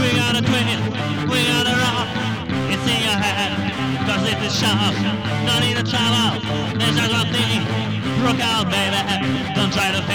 We gotta twist, we gotta rock. It's in your head, cause it's a sharp. No need to travel, there's just one thing. Rock out, baby, don't try to.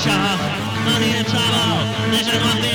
shop, money and trouble. This is what